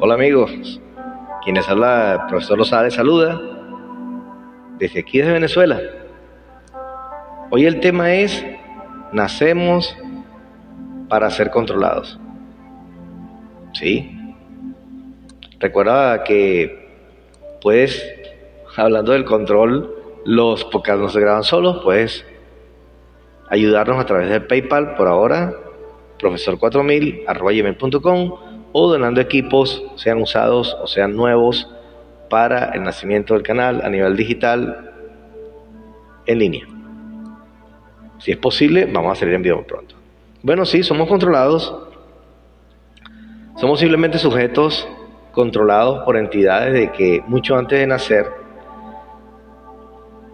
Hola amigos, quienes habla el profesor Rosales saluda desde aquí desde Venezuela. Hoy el tema es nacemos para ser controlados. ¿Sí? Recuerda que puedes, hablando del control, los podcasts no se graban solos, puedes ayudarnos a través del PayPal por ahora, profesor4000 gmail.com o donando equipos, sean usados o sean nuevos, para el nacimiento del canal a nivel digital en línea. Si es posible, vamos a salir en vivo pronto. Bueno, sí, somos controlados. Somos simplemente sujetos controlados por entidades de que mucho antes de nacer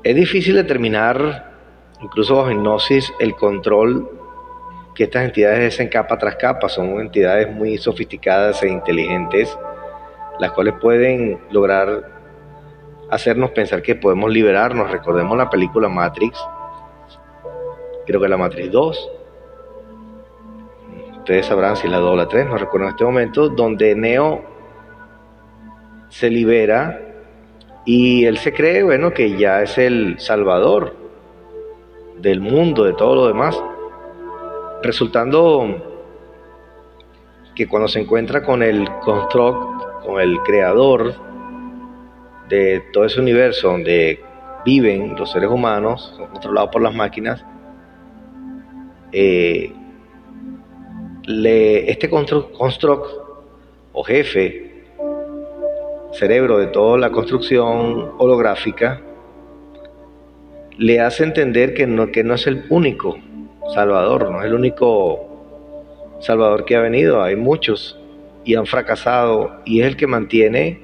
es difícil determinar, incluso bajo hipnosis, el control que estas entidades hacen capa tras capa. Son entidades muy sofisticadas e inteligentes, las cuales pueden lograr hacernos pensar que podemos liberarnos. Recordemos la película Matrix, creo que la Matrix 2. Ustedes sabrán si la 2 o la 3, no recuerdo en este momento, donde Neo se libera y él se cree, bueno, que ya es el salvador del mundo, de todo lo demás resultando que cuando se encuentra con el construct, con el creador de todo ese universo donde viven los seres humanos, controlados por las máquinas, eh, este construct, o jefe, cerebro de toda la construcción holográfica, le hace entender que no, que no es el único Salvador, no es el único Salvador que ha venido, hay muchos y han fracasado y es el que mantiene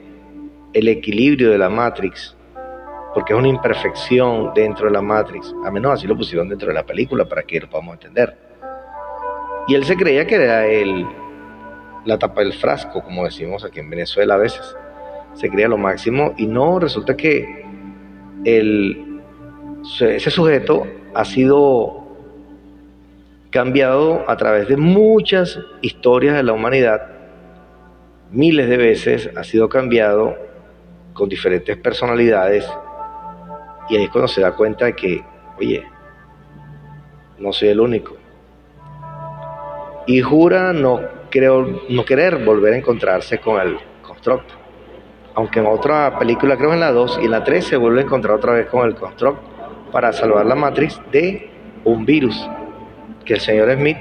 el equilibrio de la Matrix, porque es una imperfección dentro de la Matrix, a menos así lo pusieron dentro de la película para que lo podamos entender. Y él se creía que era el, la tapa del frasco, como decimos aquí en Venezuela a veces. Se creía lo máximo y no, resulta que el, ese sujeto ha sido cambiado a través de muchas historias de la humanidad, miles de veces ha sido cambiado con diferentes personalidades y ahí es cuando se da cuenta de que, oye, no soy el único. Y jura no, creo, no querer volver a encontrarse con el construct. Aunque en otra película, creo en la 2 y en la 3, se vuelve a encontrar otra vez con el construct para salvar la Matrix de un virus que el señor Smith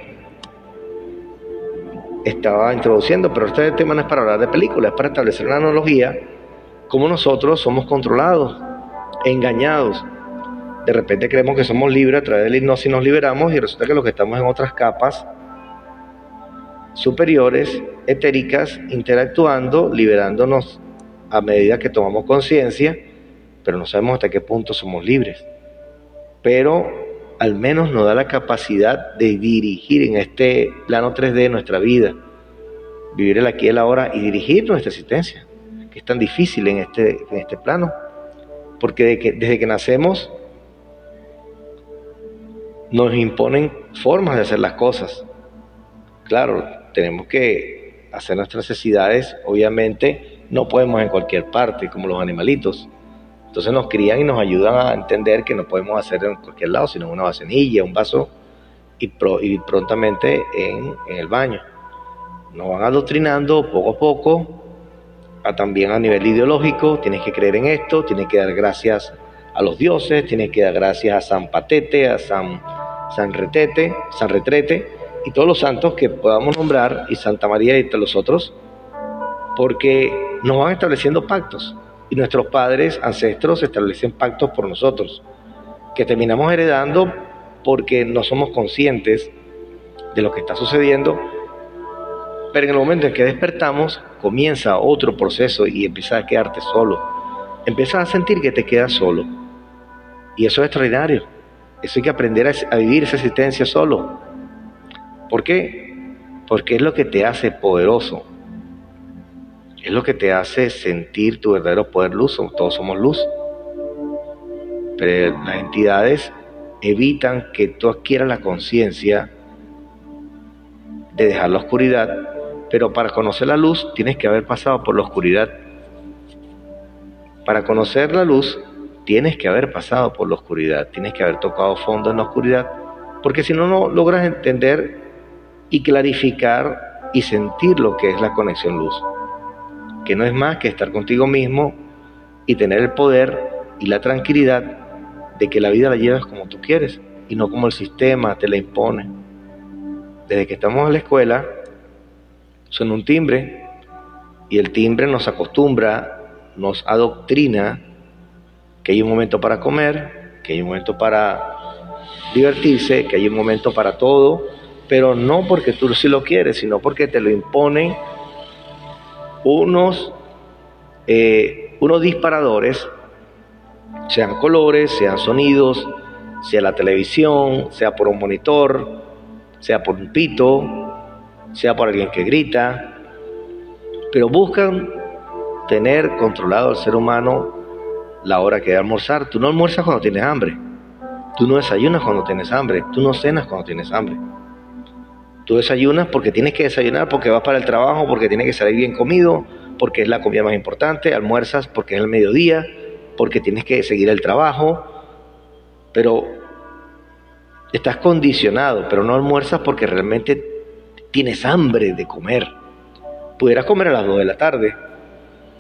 estaba introduciendo, pero este tema no es para hablar de películas, es para establecer una analogía, cómo nosotros somos controlados, engañados. De repente creemos que somos libres a través del hipnosis y nos liberamos y resulta que los que estamos en otras capas superiores, etéricas, interactuando, liberándonos a medida que tomamos conciencia, pero no sabemos hasta qué punto somos libres. Pero al menos nos da la capacidad de dirigir en este plano 3D nuestra vida, vivir el aquí y el ahora y dirigir nuestra existencia, que es tan difícil en este, en este plano, porque desde que nacemos nos imponen formas de hacer las cosas. Claro, tenemos que hacer nuestras necesidades, obviamente no podemos en cualquier parte, como los animalitos entonces nos crían y nos ayudan a entender que no podemos hacer en cualquier lado, sino una vasenilla, un vaso y, prontamente en, el baño. Nos van adoctrinando poco a poco, a también a nivel ideológico, tienes que creer en esto, tienes que dar gracias a los dioses, tienes que dar gracias a San Patete, a San, Retete, San Retrete y todos los santos que podamos nombrar, y Santa María y los otros, porque nos van estableciendo pactos y nuestros padres, ancestros, establecen pactos por nosotros, que terminamos heredando porque no somos conscientes de lo que está sucediendo, pero en el momento en que despertamos comienza otro proceso y empiezas a quedarte solo, empiezas a sentir que te quedas solo, y eso es extraordinario, eso hay que aprender a, a vivir esa existencia solo. ¿Por qué? Porque es lo que te hace poderoso, es lo que te hace sentir tu verdadero poder luz, todos somos luz. Pero las entidades evitan que tú adquieras la conciencia de dejar la oscuridad Pero para conocer la luz tienes que haber pasado por la oscuridad. Para conocer la luz tienes que haber pasado por la oscuridad, tienes que haber tocado fondo en la oscuridad, porque si no, no logras entender y clarificar y sentir lo que es la conexión luz, que no es más que estar contigo mismo y tener el poder y la tranquilidad de que la vida la llevas como tú quieres y no como el sistema te la impone. Desde que estamos en la escuela, suena un timbre y el timbre nos acostumbra, nos adoctrina que hay un momento para comer, que hay un momento para divertirse, que hay un momento para todo, pero no porque tú sí lo quieres, sino porque te lo imponen unos, eh, unos disparadores, sean colores, sean sonidos, sea la televisión, sea por un monitor, sea por un pito, sea por alguien que grita, pero buscan tener controlado al ser humano la hora que de almorzar. Tú no almuerzas cuando tienes hambre, tú no desayunas cuando tienes hambre, tú no cenas cuando tienes hambre. Tú desayunas porque tienes que desayunar, porque vas para el trabajo, porque tienes que salir bien comido, porque es la comida más importante, almuerzas porque es el mediodía, porque tienes que seguir el trabajo, pero estás condicionado, pero no almuerzas porque realmente tienes hambre de comer. Pudieras comer a las 2 de la tarde,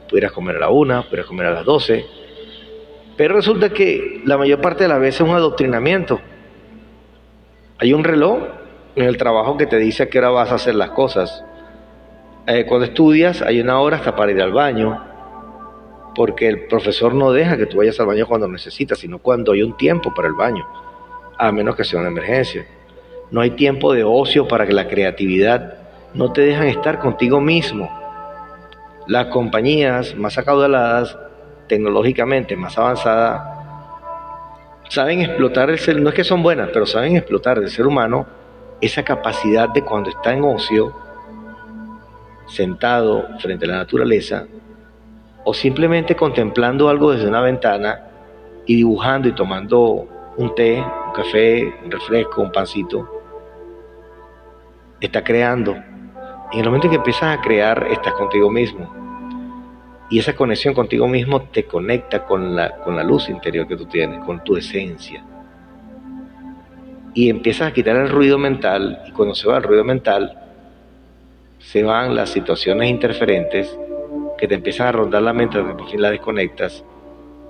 pudieras comer a la 1, pudieras comer a las 12, pero resulta que la mayor parte de las veces es un adoctrinamiento. Hay un reloj en el trabajo que te dice a qué hora vas a hacer las cosas. Eh, cuando estudias hay una hora hasta para ir al baño, porque el profesor no deja que tú vayas al baño cuando necesitas, sino cuando hay un tiempo para el baño a menos que sea una emergencia. No hay tiempo de ocio para que la creatividad no te dejan estar contigo mismo. Las compañías más acaudaladas, tecnológicamente más avanzadas, saben explotar el ser, no es que son buenas, pero saben explotar del ser humano esa capacidad de cuando está en ocio, sentado frente a la naturaleza, o simplemente contemplando algo desde una ventana y dibujando y tomando un té, un café, un refresco, un pancito, está creando. Y en el momento en que empiezas a crear, estás contigo mismo. Y esa conexión contigo mismo te conecta con la, con la luz interior que tú tienes, con tu esencia. Y empiezas a quitar el ruido mental, y cuando se va el ruido mental, se van las situaciones interferentes que te empiezan a rondar la mente, por fin la desconectas,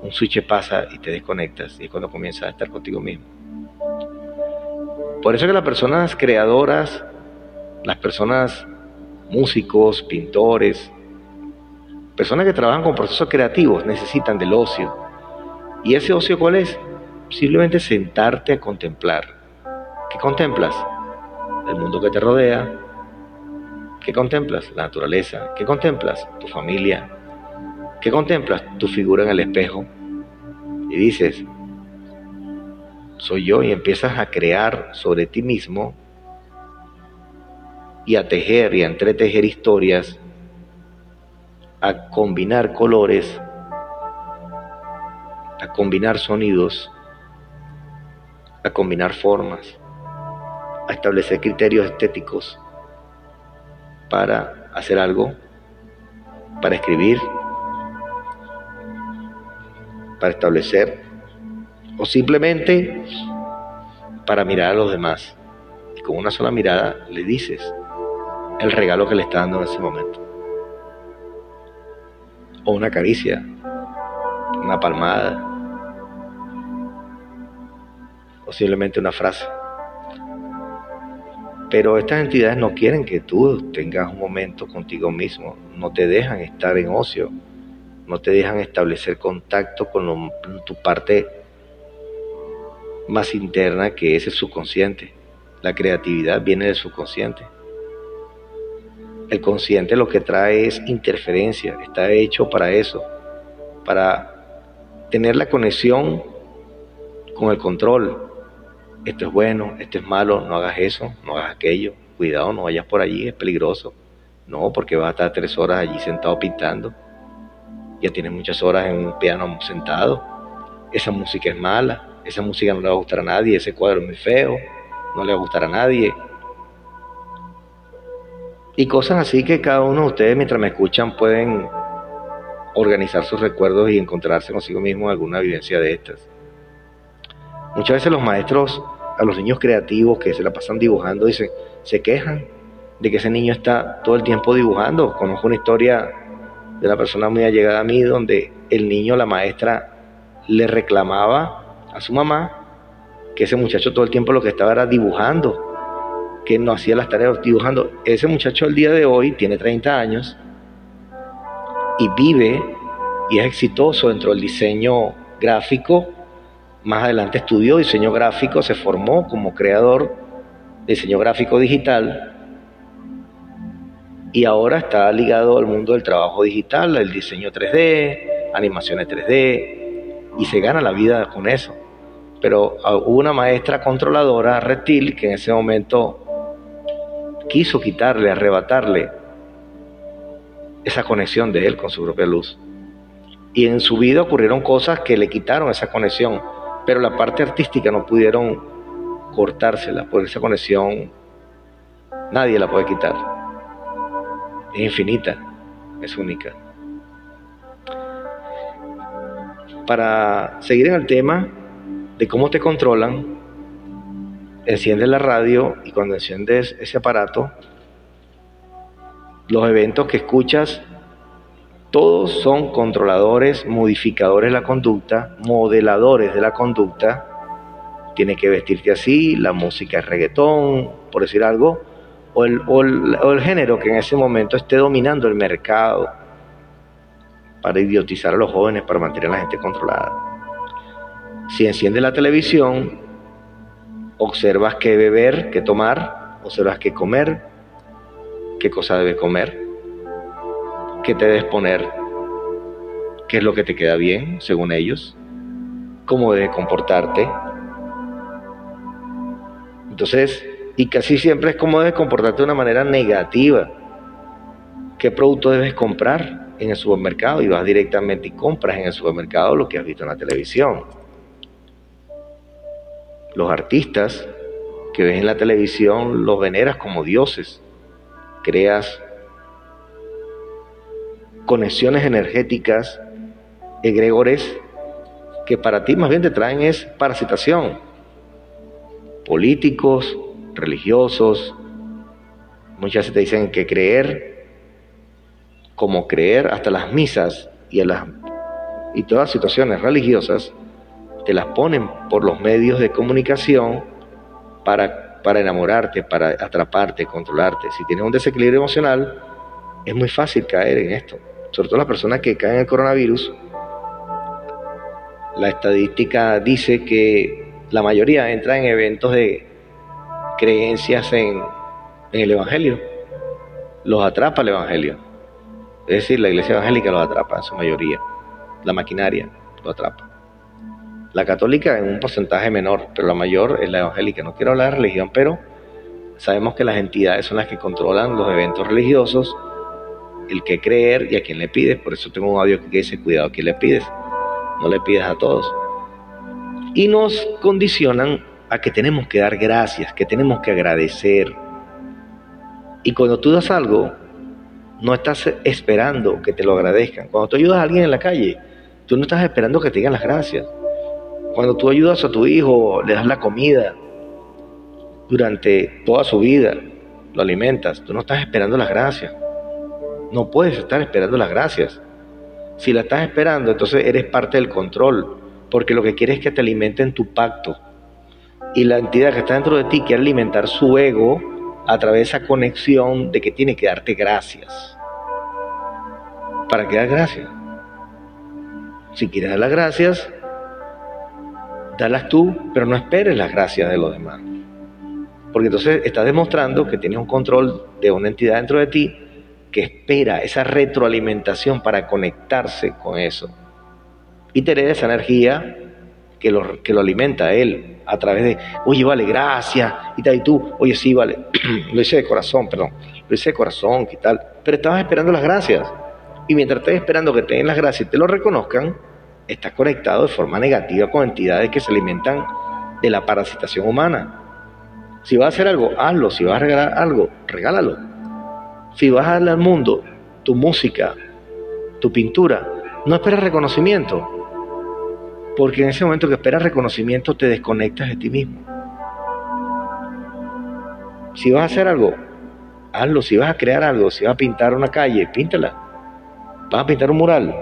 un switch pasa y te desconectas y es cuando comienzas a estar contigo mismo. Por eso que las personas creadoras, las personas músicos, pintores, personas que trabajan con procesos creativos necesitan del ocio. ¿Y ese ocio cuál es? Simplemente sentarte a contemplar. ¿Qué contemplas? El mundo que te rodea. ¿Qué contemplas? La naturaleza. ¿Qué contemplas? Tu familia, ¿Qué contemplas? Tu figura en el espejo y dices, soy yo y empiezas a crear sobre ti mismo y a tejer y a entretejer historias, a combinar colores, a combinar sonidos, a combinar formas, a establecer criterios estéticos para hacer algo, para escribir, para establecer o simplemente para mirar a los demás. Y con una sola mirada le dices el regalo que le está dando en ese momento. O una caricia, una palmada, o simplemente una frase. Pero estas entidades no quieren que tú tengas un momento contigo mismo, no te dejan estar en ocio, no te dejan establecer contacto con tu parte más interna que es el subconsciente. La creatividad viene del subconsciente. El consciente lo que trae es interferencia, está hecho para eso, para tener la conexión con el control. Esto es bueno, esto es malo, no hagas eso, no hagas aquello, cuidado, no vayas por allí, es peligroso. No, porque vas a estar tres horas allí sentado pintando ya tienes muchas horas en un piano sentado, esa música es mala, esa música no le va a gustar a nadie, ese cuadro es muy feo, no le va a gustar a nadie. Y cosas así que cada uno de ustedes mientras me escuchan pueden organizar sus recuerdos y encontrarse consigo mismo alguna vivencia de estas. Muchas veces los maestros a los niños creativos que se la pasan dibujando dicen, se quejan de que ese niño está todo el tiempo dibujando. Conozco una historia de una persona muy allegada a mí donde el niño, la maestra, le reclamaba a su mamá que ese muchacho todo el tiempo lo que estaba era dibujando, que no hacía las tareas dibujando. Ese muchacho el día de hoy tiene 30 años y vive y es exitoso dentro del diseño gráfico. Más adelante estudió diseño gráfico, se formó como creador de diseño gráfico digital y ahora está ligado al mundo del trabajo digital, el diseño 3D, animaciones 3D, y se gana la vida con eso. Pero ah, hubo una maestra controladora, Reptil, que en ese momento quiso quitarle, arrebatarle esa conexión de él con su propia luz. Y en su vida ocurrieron cosas que le quitaron esa conexión, pero la parte artística no pudieron cortársela, porque esa conexión nadie la puede quitar es infinita, es única. Para seguir en el tema de cómo te controlan, enciendes la radio y cuando enciendes ese aparato, los eventos que escuchas, todos son controladores, modificadores de la conducta, modeladores de la conducta. Tiene que vestirte así, la música es reggaetón, por decir algo, o el, género que en ese momento esté dominando el mercado para idiotizar a los jóvenes, para mantener a la gente controlada. Si enciende la televisión, observas qué beber, qué tomar, observas qué comer, qué cosa debe comer, qué te debes poner, qué es lo que te queda bien, según ellos, cómo debes comportarte. Entonces, y casi siempre es como debes comportarte de una manera negativa. ¿Qué producto debes comprar en el supermercado? Y vas directamente y compras en el supermercado lo que has visto en la televisión. Los artistas que ves en la televisión los veneras como dioses. Creas conexiones energéticas, egregores, que para ti más bien te traen es parasitación. Políticos, religiosos. Muchas veces te dicen que creer, como creer, hasta las misas y, las, y todas las situaciones religiosas, te las ponen por los medios de comunicación para, para enamorarte, para atraparte, controlarte. Si tienes un desequilibrio emocional, es muy fácil caer en esto. Sobre todo las personas que caen en el coronavirus, la estadística dice que la mayoría entra en eventos de creencias en, el Evangelio. Los atrapa el Evangelio. Es decir, la iglesia evangélica los atrapa en su mayoría. La maquinaria lo atrapa. La católica en un porcentaje menor, pero la mayor es la evangélica. No quiero hablar de religión, pero sabemos que las entidades son las que controlan los eventos religiosos, el que creer y a quién le pides. Por eso tengo un audio que dice, cuidado a quién le pides. No le pides a todos. Y nos condicionan a que tenemos que dar gracias, que tenemos que agradecer. Y cuando tú das algo, no estás esperando que te lo agradezcan. Cuando tú ayudas a alguien en la calle, tú no estás esperando que te digan las gracias. Cuando tú ayudas a tu hijo, le das la comida durante toda su vida, lo alimentas, tú no estás esperando las gracias. No puedes estar esperando las gracias. Si la estás esperando, entonces eres parte del control, porque lo que quieres es que te alimenten tu pacto, y la entidad que está dentro de ti quiere alimentar su ego a través de esa conexión de que tiene que darte gracias. ¿Para qué dar gracias? Si quieres dar las gracias, dalas tú, pero no esperes las gracias de los demás. Porque entonces estás demostrando que tienes un control de una entidad dentro de ti que espera esa retroalimentación para conectarse con eso. Y tener esa energía que lo, que lo alimenta a él a través de, oye, vale, gracias, y tal, y tú, oye, sí, vale, lo hice de corazón, perdón, lo hice de corazón, y tal, pero estabas esperando las gracias. Y mientras estés esperando que te den las gracias y te lo reconozcan, estás conectado de forma negativa con entidades que se alimentan de la parasitación humana. Si vas a hacer algo, hazlo. Si vas a regalar algo, regálalo. Si vas a darle al mundo tu música, tu pintura, no esperes reconocimiento, porque en ese momento que esperas reconocimiento te desconectas de ti mismo. Si vas a hacer algo, hazlo. Si vas a crear algo, si vas a pintar una calle, píntala. Vas a pintar un mural,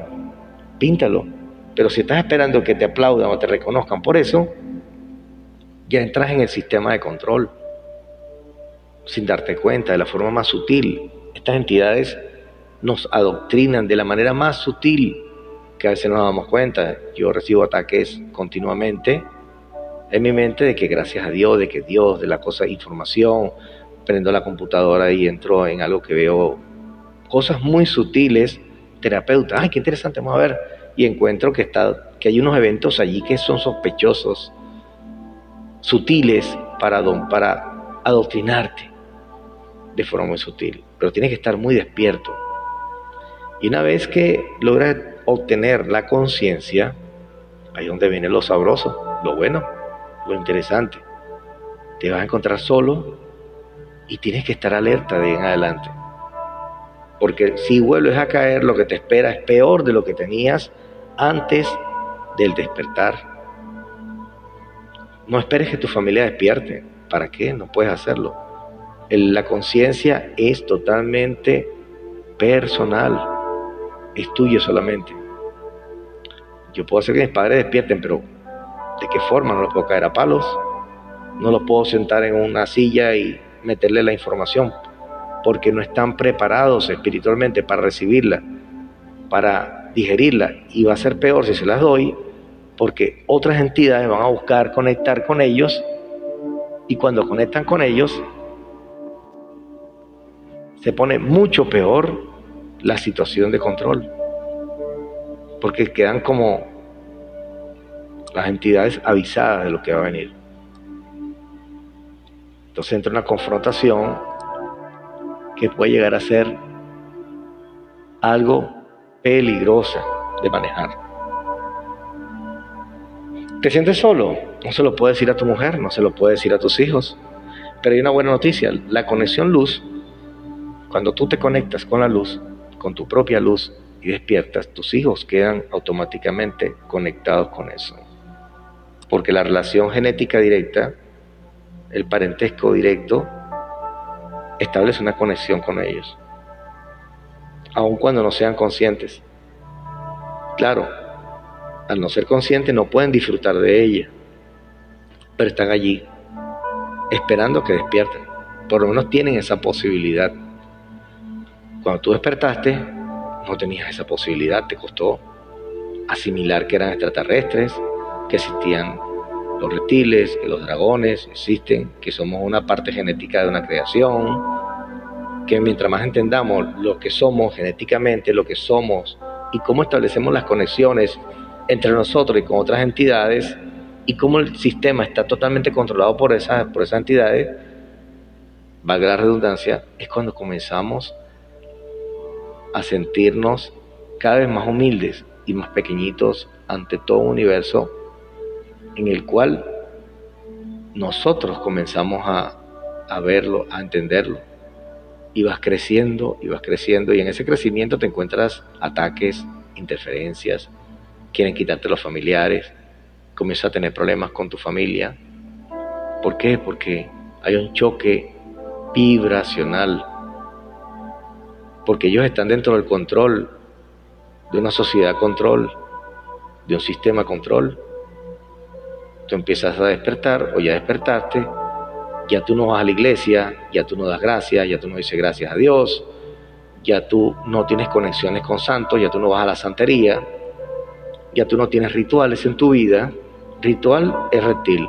píntalo. Pero si estás esperando que te aplaudan o te reconozcan por eso, ya entras en el sistema de control sin darte cuenta, de la forma más sutil. Estas entidades nos adoctrinan de la manera más sutil que a veces no nos damos cuenta. Yo recibo ataques continuamente en mi mente de que gracias a Dios, de que Dios, de la cosa información, prendo la computadora y entro en algo que veo cosas muy sutiles, terapeuta, ay, qué interesante, vamos a ver, y encuentro que, está, que hay unos eventos allí que son sospechosos, sutiles para, para adoctrinarte de forma muy sutil, pero tienes que estar muy despierto. Y una vez que logras obtener la conciencia, ahí es donde viene lo sabroso, lo bueno, lo interesante. Te vas a encontrar solo y tienes que estar alerta de en adelante. Porque si vuelves a caer, lo que te espera es peor de lo que tenías antes del despertar. No esperes que tu familia despierte. ¿Para qué? No puedes hacerlo. La conciencia es totalmente personal. Es tuyo solamente. Yo puedo hacer que mis padres despierten, pero ¿de qué forma? No los puedo caer a palos. No los puedo sentar en una silla y meterle la información, porque no están preparados espiritualmente para recibirla, para digerirla, y va a ser peor si se las doy, porque otras entidades van a buscar conectar con ellos, y cuando conectan con ellos, se pone mucho peor la situación de control, porque quedan como las entidades avisadas de lo que va a venir. Entonces entra una confrontación que puede llegar a ser algo peligrosa de manejar. ¿Te sientes solo? No se lo puede decir a tu mujer, no se lo puede decir a tus hijos. Pero hay una buena noticia, la conexión luz, cuando tú te conectas con la luz, con tu propia luz y despiertas, tus hijos quedan automáticamente conectados con eso. Porque la relación genética directa el parentesco directo, establece una conexión con ellos, aun cuando no sean conscientes. Claro, al no ser conscientes no pueden disfrutar de ella, pero están allí, esperando que despierten. Por lo menos tienen esa posibilidad. Cuando tú despertaste, no tenías esa posibilidad, te costó asimilar que eran extraterrestres, que existían los reptiles, que los dragones existen, que somos una parte genética de una creación, que mientras más entendamos lo que somos genéticamente, lo que somos y cómo establecemos las conexiones entre nosotros y con otras entidades y cómo el sistema está totalmente controlado por esas, por esas entidades, valga la redundancia, es cuando comenzamos a sentirnos cada vez más humildes y más pequeñitos ante todo un universo en el cual nosotros comenzamos a, verlo, a entenderlo. Y vas creciendo, y vas creciendo, y en ese crecimiento te encuentras ataques, interferencias, quieren quitarte los familiares, comienzas a tener problemas con tu familia. ¿Por qué? Porque hay un choque vibracional, porque ellos están dentro del control de una sociedad control, de un sistema control, tú empiezas a despertar o ya despertaste, ya tú no vas a la iglesia, ya tú no das gracias, ya tú no dices gracias a Dios, ya tú no tienes conexiones con santos, ya tú no vas a la santería, ya tú no tienes rituales en tu vida. Ritual es reptil.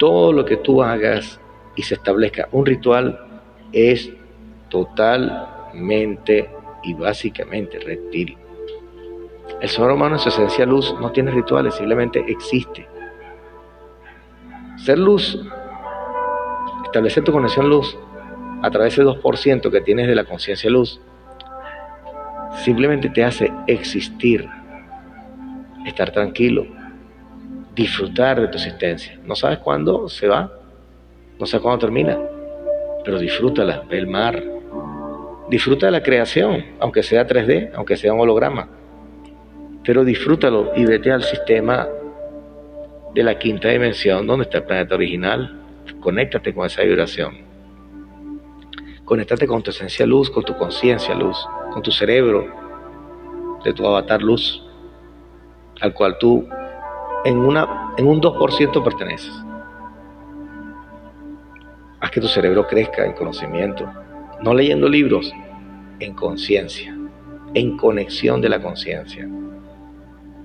Todo lo que tú hagas y se establezca un ritual es totalmente y básicamente reptil. El ser humano en su esencia luz no tiene rituales, simplemente existe. Ser luz, establecer tu conexión luz a través del 2% que tienes de la conciencia luz, simplemente te hace existir, estar tranquilo, disfrutar de tu existencia. No sabes cuándo se va, no sabes cuándo termina, pero disfrútala, ve el mar, disfruta de la creación, aunque sea 3D, aunque sea un holograma. Pero disfrútalo y vete al sistema de la quinta dimensión donde está el planeta original. Conéctate con esa vibración. Conéctate con tu esencia luz, con tu conciencia luz, con tu cerebro, de tu avatar luz, al cual tú en, en un 2% perteneces. Haz que tu cerebro crezca en conocimiento, no leyendo libros, en conciencia, en conexión de la conciencia.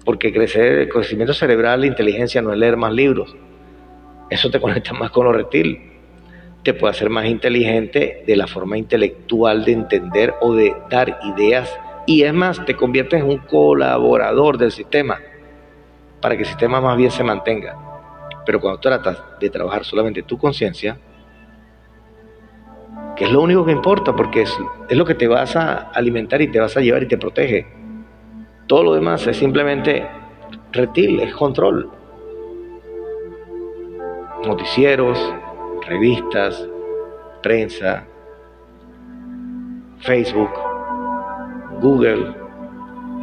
Porque crecer, el crecimiento cerebral, la inteligencia no es leer más libros. Eso te conecta más con lo reptil. Te puede hacer más inteligente de la forma intelectual de entender o de dar ideas. Y es más, te conviertes en un colaborador del sistema para que el sistema más bien se mantenga. Pero cuando tratas de trabajar solamente tu conciencia, que es lo único que importa, porque es, es lo que te vas a alimentar y te vas a llevar y te protege. Todo lo demás es simplemente reptil, es control. Noticieros, revistas, prensa, Facebook, Google.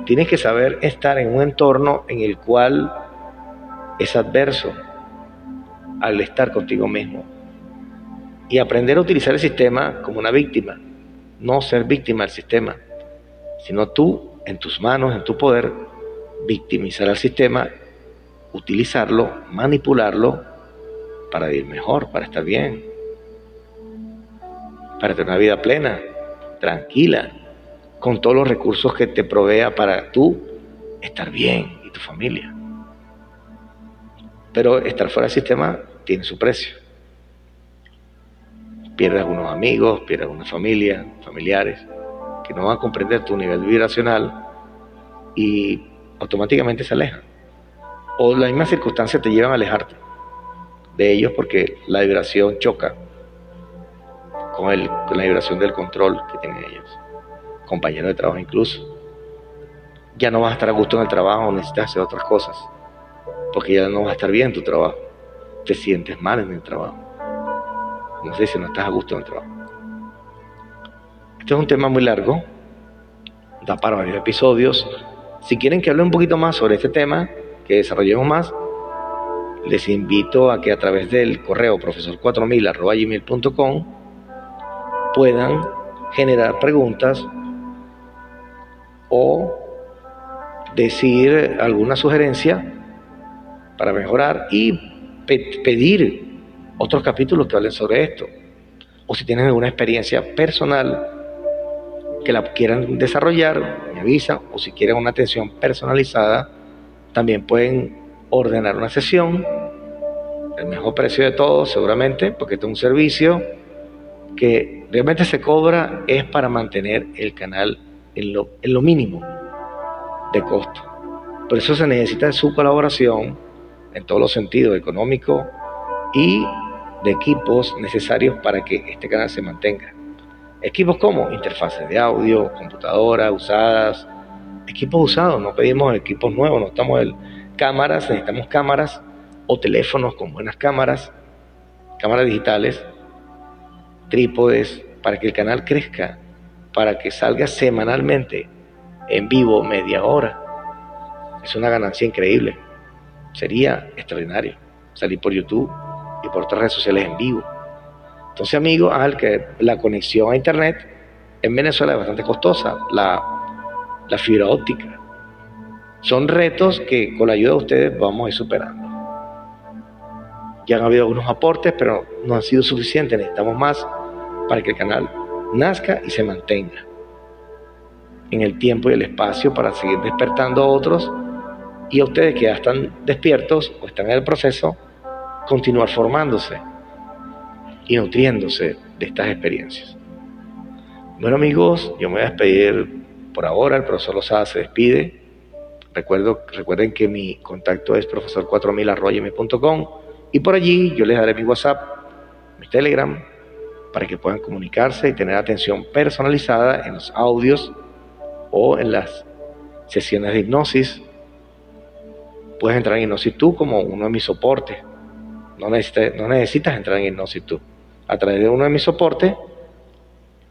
Tienes que saber estar en un entorno en el cual es adverso al estar contigo mismo y aprender a utilizar el sistema como una víctima, no ser víctima del sistema, sino tú en tus manos, en tu poder, victimizar al sistema, utilizarlo, manipularlo para ir mejor, para estar bien, para tener una vida plena, tranquila, con todos los recursos que te provea para tú estar bien y tu familia. Pero estar fuera del sistema tiene su precio pierdes algunos amigos, pierdes alguna familia, familiares, que no van a comprender tu nivel vibracional y automáticamente se alejan. O las mismas circunstancias te llevan a alejarte de ellos porque la vibración choca con, el, con la vibración del control que tienen ellos, compañeros de trabajo incluso. Ya no vas a estar a gusto en el trabajo, necesitas hacer otras cosas, porque ya no vas a estar bien en tu trabajo, te sientes mal en el trabajo no sé si no estás a gusto en el trabajo. Este es un tema muy largo, da para varios episodios. Si quieren que hable un poquito más sobre este tema, que desarrollemos más, les invito a que a través del correo profesor4000.gmail.com puedan generar preguntas o decir alguna sugerencia para mejorar y pedir otros capítulos que hablen sobre esto. O si tienen alguna experiencia personal que la quieran desarrollar, me avisan. O si quieren una atención personalizada, también pueden ordenar una sesión. El mejor precio de todo, seguramente, porque este es un servicio que realmente se cobra es para mantener el canal en lo, mínimo de costo. Por eso se necesita su colaboración en todos los sentidos, económico y de equipos necesarios para que este canal se mantenga. Equipos como interfaces de audio, computadoras usadas, equipos usados, no pedimos equipos nuevos, no estamos en cámaras, necesitamos cámaras o teléfonos con buenas cámaras, cámaras digitales, trípodes, para que el canal crezca, para que salga semanalmente en vivo media hora. Es una ganancia increíble. Sería extraordinario salir por YouTube y por otras redes sociales en vivo. Entonces, amigos, al que la conexión a Internet en Venezuela es bastante costosa, la, la fibra óptica. Son retos que con la ayuda de ustedes vamos a ir superando. Ya han habido algunos aportes, pero no han sido suficientes. Necesitamos más para que el canal nazca y se mantenga en el tiempo y el espacio para seguir despertando a otros y a ustedes que ya están despiertos o están en el proceso, continuar formándose y nutriéndose de estas experiencias. Bueno amigos, yo me voy a despedir por ahora, el profesor Lozada se despide. Recuerdo, recuerden que mi contacto es profesor4000.com y por allí yo les daré mi WhatsApp, mi Telegram, para que puedan comunicarse y tener atención personalizada en los audios o en las sesiones de hipnosis. Puedes entrar en Hipnosis tú como uno de mis soportes no necesitas, entrar en hipnosis tú. A través de uno de mis soportes,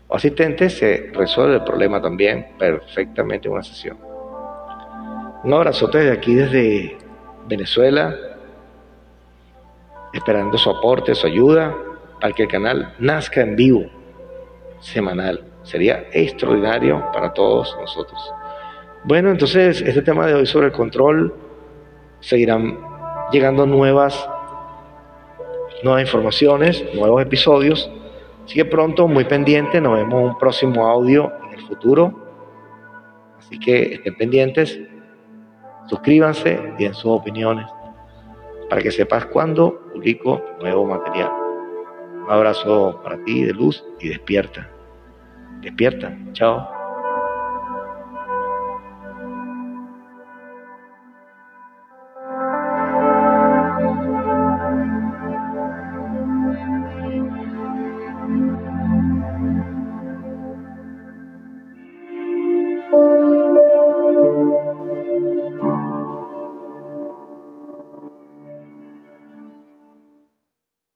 o asistente, se resuelve el problema también perfectamente en una sesión. Un abrazote desde aquí, desde Venezuela, esperando su aporte, su ayuda, para que el canal nazca en vivo, semanal. Sería extraordinario para todos nosotros. Bueno, entonces este tema de hoy sobre el control, seguirán llegando nuevas, nuevas informaciones, nuevos episodios. Así que pronto, muy pendiente, nos vemos en un próximo audio en el futuro. Así que estén pendientes, suscríbanse, den sus opiniones para que sepas cuándo publico nuevo material. Un abrazo para ti de luz y despierta. Despierta. Chao.